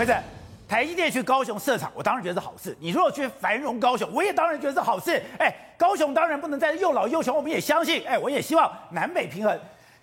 不是，台积电去高雄设厂，我当然觉得是好事。你如果去繁荣高雄，我也当然觉得是好事。哎，高雄当然不能再又老又穷，我们也相信。哎，我也希望南北平衡。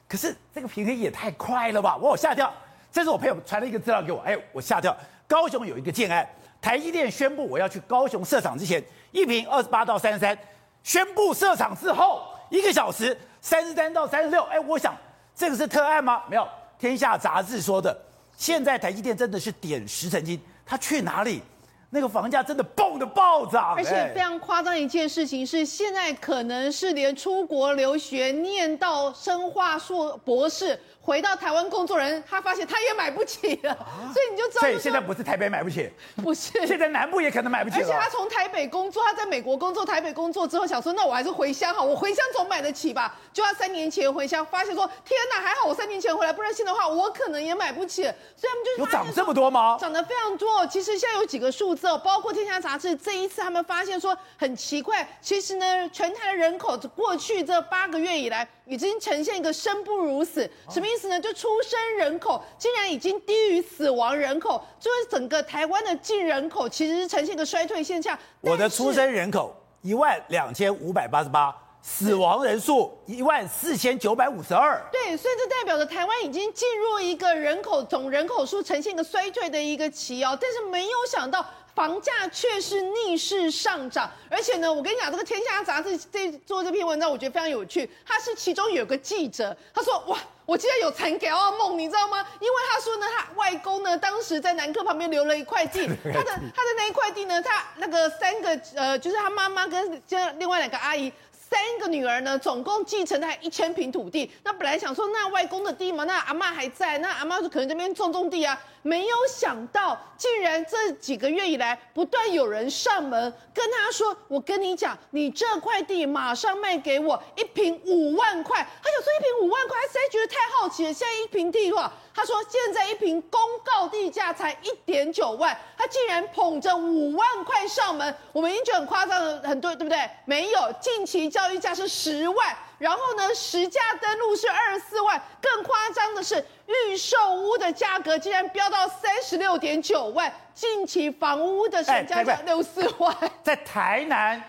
可是这个平衡也太快了吧！我有吓跳。这是我朋友传了一个资料给我，哎，我吓掉。高雄有一个建案，台积电宣布我要去高雄设厂之前，一瓶二十八到三十三，宣布设厂之后一个小时三十三到三十六。哎，我想这个是特案吗？没有，天下杂志说的。现在台积电真的是点石成金，他去哪里，那个房价真的蹦的暴涨。而且非常夸张一件事情是，现在可能是连出国留学念到生化硕博士。回到台湾工作人，他发现他也买不起了，啊、所以你就知道。所以现在不是台北买不起，不是，现在南部也可能买不起。而且他从台北工作，他在美国工作，台北工作之后想说，那我还是回乡好，我回乡总买得起吧？就他三年前回乡，发现说，天哪，还好我三年前回来，不然现在的话，我可能也买不起。所以他们就有涨这么多吗？涨得非常多。其实现在有几个数包括天下杂志这一次他们发现说很奇怪，其实呢，全台的人口过去这八个月以来。已经呈现一个生不如死，什么意思呢？就出生人口竟然已经低于死亡人口，就是整个台湾的净人口其实是呈现一个衰退现象。我的出生人口一万两千五百八十八，死亡人数一万四千九百五十二。对，所以这代表着台湾已经进入一个人口总人口数呈现一个衰退的一个期哦。但是没有想到。房价却是逆势上涨，而且呢，我跟你讲，这个《天下杂志》这做这篇文章，我觉得非常有趣。他是其中有个记者，他说：“哇，我今天有残给奥梦，你知道吗？因为他说呢，他外公呢，当时在南科旁边留了一块地，他的他的那一块地呢，他那个三个呃，就是他妈妈跟这另外两个阿姨。”三个女儿呢，总共继承了一千坪土地。那本来想说，那外公的地嘛，那阿嬷还在，那阿嬷就可能这边种种地啊。没有想到，竟然这几个月以来，不断有人上门跟他说：“我跟你讲，你这块地马上卖给我，一坪五万块。”他想说一坪五万块，他实在觉得太好奇了。现在一坪地多少？他说现在一瓶公告地价才一点九万，他竟然捧着五万块上门。我们已经觉得很夸张了，很多，对不对？没有，近期。交易价是十万，然后呢，实价登录是二十四万，更夸张的是预售屋的价格竟然飙到三十六点九万，近期房屋的成交价六四万，在台南。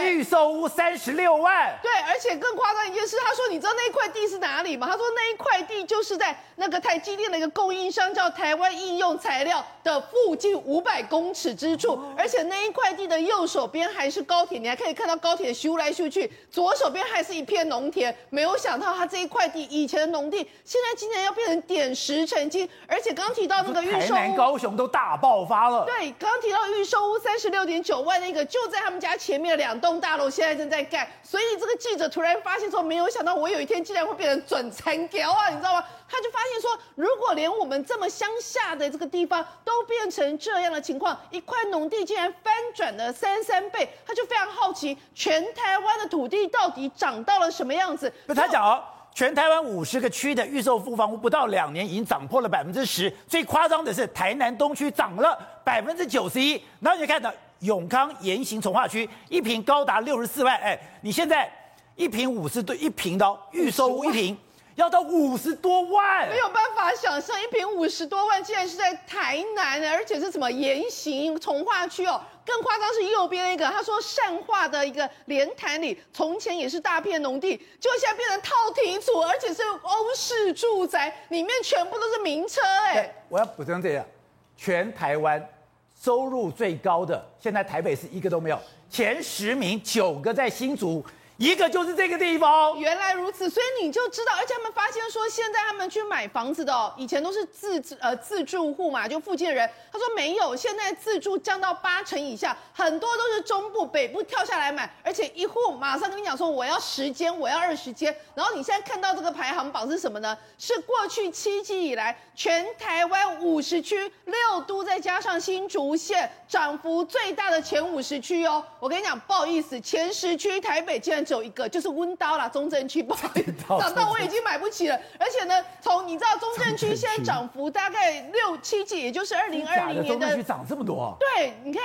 预售屋三十六万，对，而且更夸张一件事，他说：“你知道那一块地是哪里吗？”他说：“那一块地就是在那个台积电的一个供应商叫台湾应用材料的附近五百公尺之处，而且那一块地的右手边还是高铁，你还可以看到高铁修来修去，左手边还是一片农田。没有想到他这一块地以前的农地，现在竟然要变成点石成金，而且刚刚提到那个预售屋，台南、高雄都大爆发了。对，刚刚提到预售屋三十六点九万那个，就在他们家前面两。栋大楼现在正在盖，所以这个记者突然发现说，没有想到我有一天竟然会变成准残条啊，你知道吗？他就发现说，如果连我们这么乡下的这个地方都变成这样的情况，一块农地竟然翻转了三三倍，他就非常好奇，全台湾的土地到底涨到了什么样子？不，他讲哦，全台湾五十个区的预售屋房屋不到两年已经涨破了百分之十，最夸张的是台南东区涨了百分之九十一，然后你看到。永康严行重划区一坪高达六十四万，哎，你现在一坪五十对一坪的预售一坪要到五十多万，没有办法想象一坪五十多万竟然是在台南，而且是什么严行重划区哦，更夸张是右边那个，他说善化的一个莲潭里，从前也是大片农地，就现在变成套体组，而且是欧式住宅，里面全部都是名车，哎，我要补充这样，全台湾。收入最高的，现在台北是一个都没有，前十名九个在新竹。一个就是这个地方，原来如此，所以你就知道，而且他们发现说，现在他们去买房子的哦，以前都是自呃自住户嘛，就附近的人，他说没有，现在自住降到八成以下，很多都是中部、北部跳下来买，而且一户马上跟你讲说我要十间，我要二十间，然后你现在看到这个排行榜是什么呢？是过去七季以来全台湾五十区六都再加上新竹县涨幅最大的前五十区哦，我跟你讲，不好意思，前十区台北竟然。只有一个，就是温刀啦，中正区不好意思，涨到我已经买不起了。而且呢，从你知道中正区现在涨幅大概六七季，也就是二零二零年的，中正区涨这么多。对，你看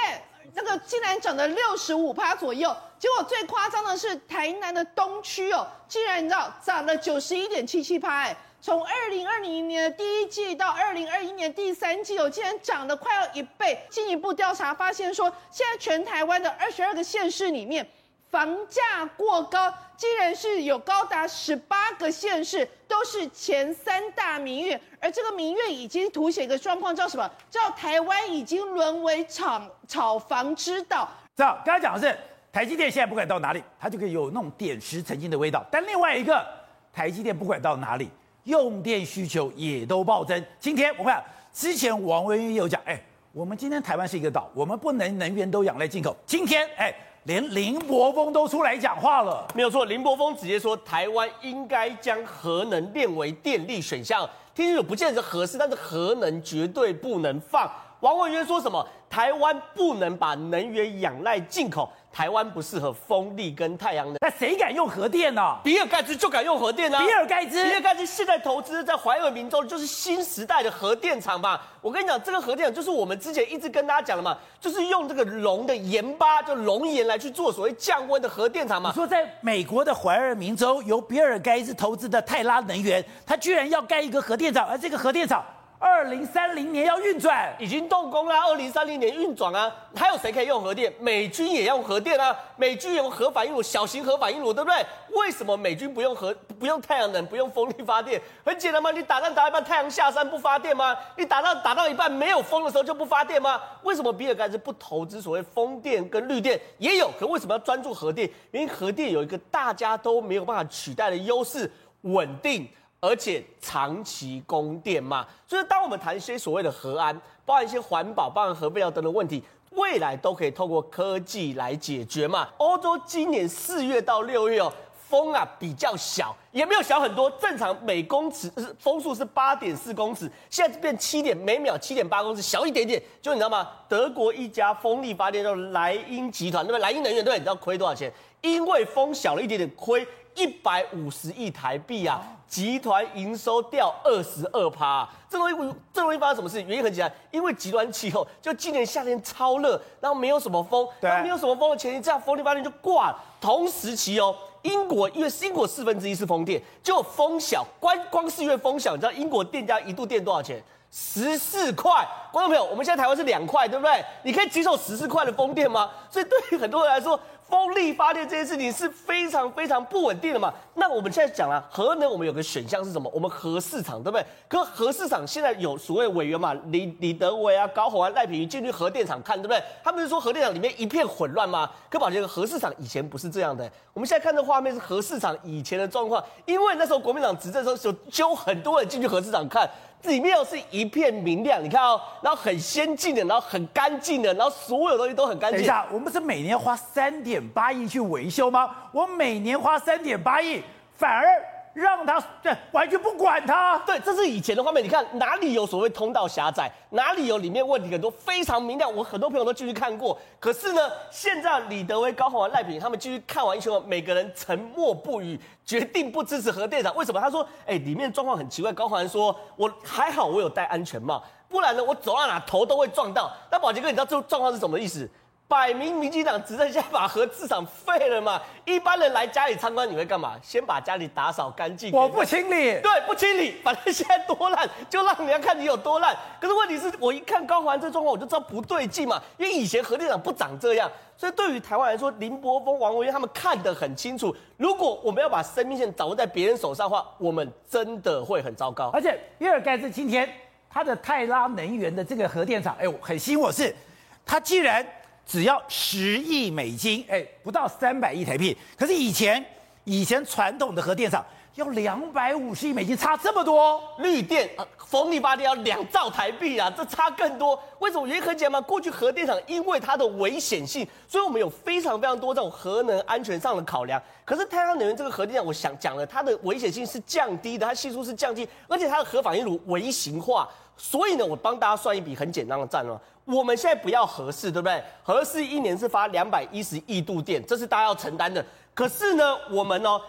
那个竟然涨了六十五趴左右。结果最夸张的是台南的东区哦，竟然你知道涨了九十一点七七趴，哎，从二零二零年的第一季到二零二一年第三季，哦，竟然涨了快要一倍。进一步调查发现说，现在全台湾的二十二个县市里面，房价过高，竟然是有高达十八个县市都是前三大民怨，而这个民怨已经凸显一个状况，叫什么？叫台湾已经沦为炒炒房之岛。这样，刚才讲的是台积电现在不管到哪里，它就可以有那种点石成金的味道。但另外一个，台积电不管到哪里。用电需求也都暴增。今天我们看，之前王文渊有讲，哎，我们今天台湾是一个岛，我们不能能源都仰赖进口。今天，哎，连林柏峰都出来讲话了，没有错，林柏峰直接说，台湾应该将核能列为电力选项。听清楚，不见得合适，但是核能绝对不能放。王文渊说什么？台湾不能把能源仰赖进口。台湾不适合风力跟太阳能，那谁敢用核电呢、啊？比尔盖茨就敢用核电呢、啊。比尔盖茨，比尔盖茨现在投资在怀俄明州，就是新时代的核电厂嘛。我跟你讲，这个核电厂就是我们之前一直跟大家讲的嘛，就是用这个龙的盐巴，就龙盐来去做所谓降温的核电厂嘛。你说在美国的怀俄明州，由比尔盖茨投资的泰拉能源，他居然要盖一个核电厂，而这个核电厂。二零三零年要运转，已经动工啦。二零三零年运转啊，还有谁可以用核电？美军也要用核电啊。美军用核反应炉，小型核反应炉，对不对？为什么美军不用核、不用太阳能、不用风力发电？很简单嘛，你打仗打一半，太阳下山不发电吗？你打到打到一半没有风的时候就不发电吗？为什么比尔盖茨不投资所谓风电跟绿电？也有，可为什么要专注核电？因为核电有一个大家都没有办法取代的优势，稳定。而且长期供电嘛，所以当我们谈一些所谓的核安，包含一些环保、包含核废料等等问题，未来都可以透过科技来解决嘛。欧洲今年四月到六月哦，风啊比较小，也没有小很多，正常每公尺风速是八点四公尺，现在变七点每秒七点八公尺，小一点点。就你知道吗？德国一家风力发电叫莱茵集团，对不对？莱茵能源对？你知道亏多少钱？因为风小了一点点，亏一百五十亿台币啊。集团营收掉二十二趴，这容易这容易发生什么事？原因很简单，因为极端气候，就今年夏天超热，然后没有什么风，对，没有什么风的前提，这样风力发电就挂了。同时期哦，英国因为英国四分之一是风电，就风小，光光是因为风小，你知道英国电价一度电多少钱？十四块。观众朋友，我们现在台湾是两块，对不对？你可以接受十四块的风电吗？所以对于很多人来说。风力发电这件事情是非常非常不稳定的嘛？那我们现在讲了核能，我们有个选项是什么？我们核四厂，对不对？可核市场现在有所谓委员嘛？李李德维啊、高虹安、赖品妤进去核电厂看，对不对？他们是说核电厂里面一片混乱吗？可宝杰，核市场以前不是这样的。我们现在看这画面是核市场以前的状况，因为那时候国民党执政的时候，就揪很多人进去核市场看。里面又是一片明亮，你看哦，然后很先进的，然后很干净的，然后所有东西都很干净。等一下，我们是每年花三点八亿去维修吗？我每年花三点八亿，反而。让他对完全不管他，对，这是以前的画面。你看哪里有所谓通道狭窄，哪里有里面问题很多，非常明亮。我很多朋友都进去看过。可是呢，现在李德威、高虹安、赖品他们进去看完一圈后，每个人沉默不语，决定不支持核电厂。为什么？他说：“哎，里面状况很奇怪。”高虹安说：“我还好，我有戴安全帽，不然呢，我走到哪头都会撞到。”那宝杰哥，你知道这状况是什么意思？摆明民进党执政下把核四厂废了嘛？一般人来家里参观，你会干嘛？先把家里打扫干净。我不清理，对，不清理，反正现在多烂，就让人家看你有多烂。可是问题是我一看高虹安这状况，我就知道不对劲嘛。因为以前核电厂不长这样，所以对于台湾来说，林柏峰、王文渊他们看得很清楚。如果我们要把生命线掌握在别人手上的话，我们真的会很糟糕。而且比尔盖茨今天他的泰拉能源的这个核电厂，哎，很吸引我是，他既然。只要十亿美金，哎，不到三百亿台币。可是以前，以前传统的核电厂要两百五十亿美金，差这么多。绿电啊，风力发电要两兆台币啊，这差更多。为什么？原因很简单，过去核电厂因为它的危险性，所以我们有非常非常多这种核能安全上的考量。可是太阳能源这个核电厂，我想讲了，它的危险性是降低的，它系数是降低，而且它的核反应炉微型化。所以呢，我帮大家算一笔很简单的账了。我们现在不要核四，对不对？核四一年是发两百一十亿度电，这是大家要承担的。可是呢，我们呢，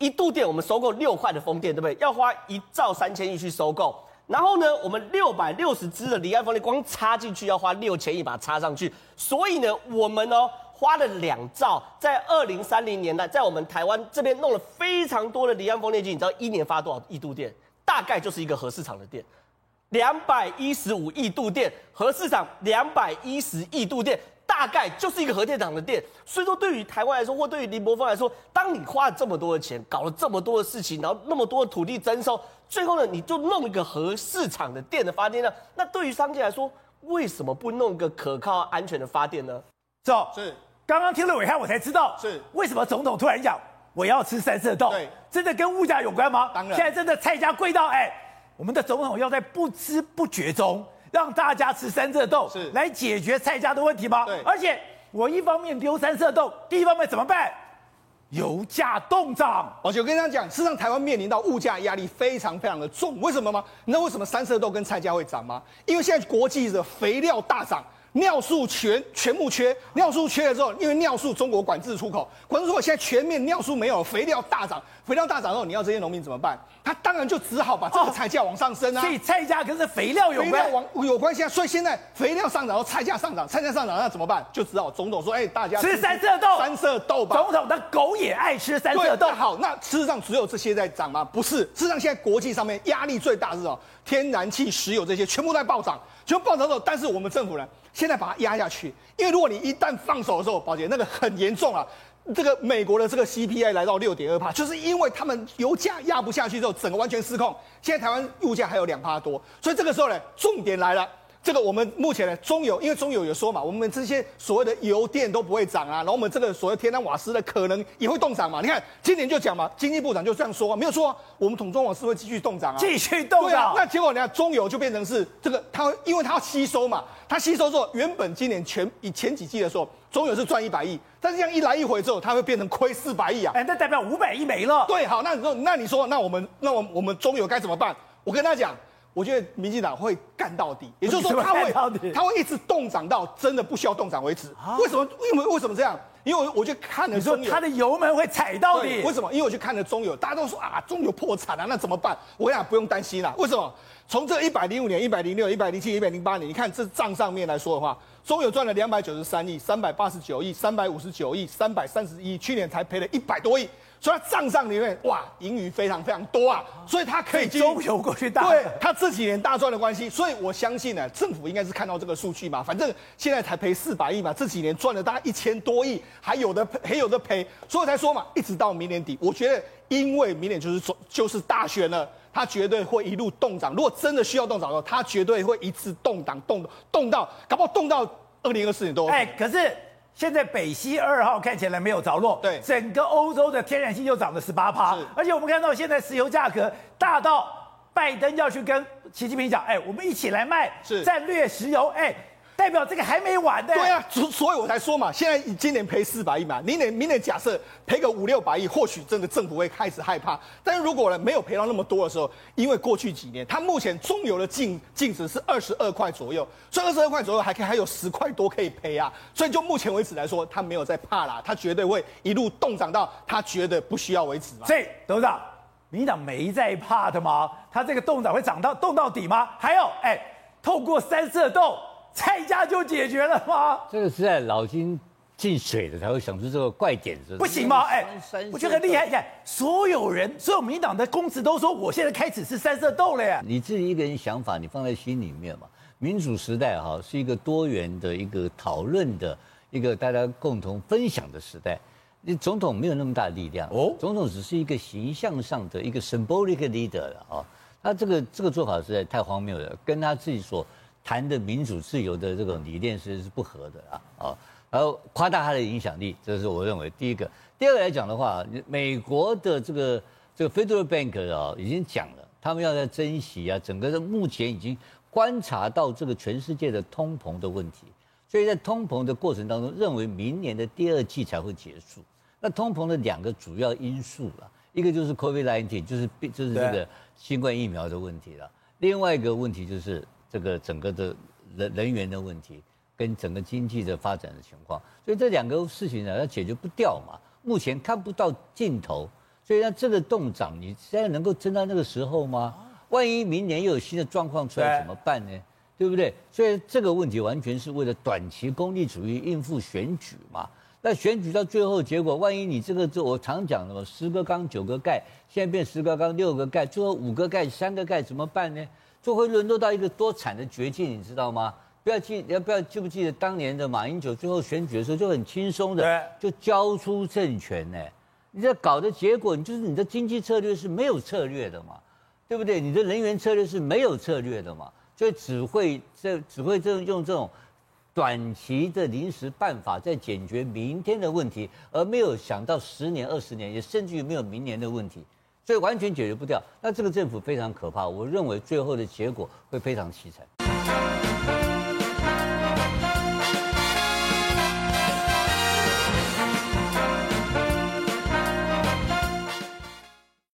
一度电我们收购六块的风电，对不对？要花一兆三千亿去收购。然后呢，我们六百六十支的离岸风电光插进去要花六千亿把它插上去。所以呢，我们呢花了两兆，在二零三零年代，在我们台湾这边弄了非常多的离岸风电机。你知道一年发多少亿度电？大概就是一个核市场的电，两百一十五亿度电，核市场两百一十亿度电，大概就是一个核电厂的电。所以说，对于台湾来说，或对于林柏峰来说，当你花了这么多的钱，搞了这么多的事情，然后那么多的土地征收，最后呢，你就弄一个核市场的电的发电量，那对于商界来说，为什么不弄一个可靠安全的发电呢？走，是。刚刚听了伟汉，我才知道是为什么总统突然讲我要吃三色豆。对，真的跟物价有关吗？当然，现在真的菜价贵到哎，我们的总统要在不知不觉中让大家吃三色豆，是来解决菜价的问题吗？对，而且我一方面丢三色豆，第一方面怎么办？油价动涨。而且我跟大家讲，事实上台湾面临到物价压力非常非常的重，为什么吗？你知道为什么三色豆跟菜价会涨吗？因为现在国际的肥料大涨。尿素全全部缺，尿素缺了之后，因为尿素中国管制出口，管制出口现在全面尿素没有，肥料大涨，肥料大涨之后，你要这些农民怎么办？他当然就只好把这个菜价往上升啊。所以菜价跟这肥料有关，肥料往有关系啊。所以现在肥料上涨，然后菜价上涨，菜价上涨，那怎么办？就只好总统说，哎，大家吃三色豆，三色豆吧。总统的狗也爱吃三色豆。好，那事实上只有这些在涨吗？不是，事实上现在国际上面压力最大是哦，天然气、石油这些全部在暴涨，全部暴涨之后，但是我们政府呢？现现在把它压下去，因为如果你一旦放手的时候，宝杰那个很严重啊。这个美国的这个 CPI 来到六点二帕，就是因为他们油价压不下去之后，整个完全失控。现在台湾物价还有两帕多，所以这个时候呢，重点来了。这个我们目前呢，中油因为中油有说嘛，我们这些所谓的油电都不会涨啊，然后我们这个所谓天然瓦斯的可能也会动涨嘛。你看今年就讲嘛，经济部长就这样说，没有错啊，我们统中瓦斯会继续动涨啊，继续动涨。那结果你看中油就变成是这个，它因为它要吸收嘛，它吸收之后，原本今年前以前几季的时候，中油是赚一百亿，但是这样一来一回之后，它会变成亏四百亿啊。哎，那代表五百亿没了。对，好，那你说，那你说，那我们那我们我们中油该怎么办？我跟他讲。我觉得民进党会干到底，也就是说他会他会一直冻涨到真的不需要冻涨为止。为什么？因为为什么这样？因为我就看了中油，他的油门会踩到底。为什么？因为我去看了中油，大家都说啊，中油破产了，那怎么办？我跟你讲，不用担心啦。为什么？从这一百零五年、一百零六、一百零七、一百零八年，你看这账上面来说的话，中油赚了两百九十三亿、三百八十九亿、三百五十九亿、三百三十亿，去年才赔了一百多亿。所以他账上里面哇，盈余非常非常多啊，所以他可以周游过去大对他这几年大赚的关系，所以我相信呢，政府应该是看到这个数据嘛，反正现在才赔四百亿嘛，这几年赚了大概一千多亿，还有的赔，还有的赔，所以我才说嘛，一直到明年底，我觉得因为明年就是说就是大选了，他绝对会一路动涨，如果真的需要动涨的话，他绝对会一次动涨动动到，搞不好动到二零二四年都哎，可是。现在北溪二号看起来没有着落，对，整个欧洲的天然气又涨了十八趴，而且我们看到现在石油价格大到拜登要去跟习近平讲，哎，我们一起来卖战略石油，哎。代表这个还没完的。对啊，所所以我才说嘛，现在今年赔四百亿嘛，明年明年假设赔个五六百亿，或许真的政府会开始害怕。但是如果呢没有赔到那么多的时候，因为过去几年它目前中油的净净值是二十二块左右，所以二十二块左右还可以还有十块多可以赔啊。所以就目前为止来说，他没有在怕啦，他绝对会一路动涨到他觉得不需要为止嘛。所以董事长，民进党没在怕的吗？他这个动涨会涨到动到底吗？还有，哎，透过三色豆。菜价就解决了吗？这个是在脑筋进水了才会想出这个怪点子，不行吗？哎，我觉得很厉害。你看，所有人，所有民进党的公职都说，我现在开始是三色豆了呀。你自己一个人想法，你放在心里面嘛。民主时代哈是一个多元的一个讨论的一个大家共同分享的时代。你总统没有那么大的力量哦，总统只是一个形象上的一个 symbolic leader 了啊。他这个这个做法实在太荒谬了，跟他自己所。谈的民主自由的这种理念是是不合的啊啊，然后夸大它的影响力，这是我认为第一个。第二个来讲的话，美国的这个这个 Federal Bank 啊已经讲了，他们要在珍惜啊，整个的目前已经观察到这个全世界的通膨的问题，所以在通膨的过程当中，认为明年的第二季才会结束。那通膨的两个主要因素了，一个就是 COVID-19，就是就是这个新冠疫苗的问题了，另外一个问题就是。这个整个的人人员的问题，跟整个经济的发展的情况，所以这两个事情呢，它解决不掉嘛。目前看不到尽头，所以呢，这个动涨，你现在能够撑到那个时候吗？万一明年又有新的状况出来怎么办呢？对不对？所以这个问题完全是为了短期功利主义应付选举嘛。那选举到最后结果，万一你这个就我常讲的嘛，十个缸九个盖，现在变十个缸六个盖，最后五个盖三个盖怎么办呢？就会沦落到一个多惨的绝境，你知道吗？不要记，要不要记不记得当年的马英九最后选举的时候就很轻松的就交出政权呢？你这搞的结果，你就是你的经济策略是没有策略的嘛，对不对？你的人员策略是没有策略的嘛，所以只会这只会这用这种短期的临时办法在解决明天的问题，而没有想到十年、二十年，也甚至于没有明年的问题，所以完全解决不掉。那这个政府非常可怕，我认为最后的结果会非常凄惨。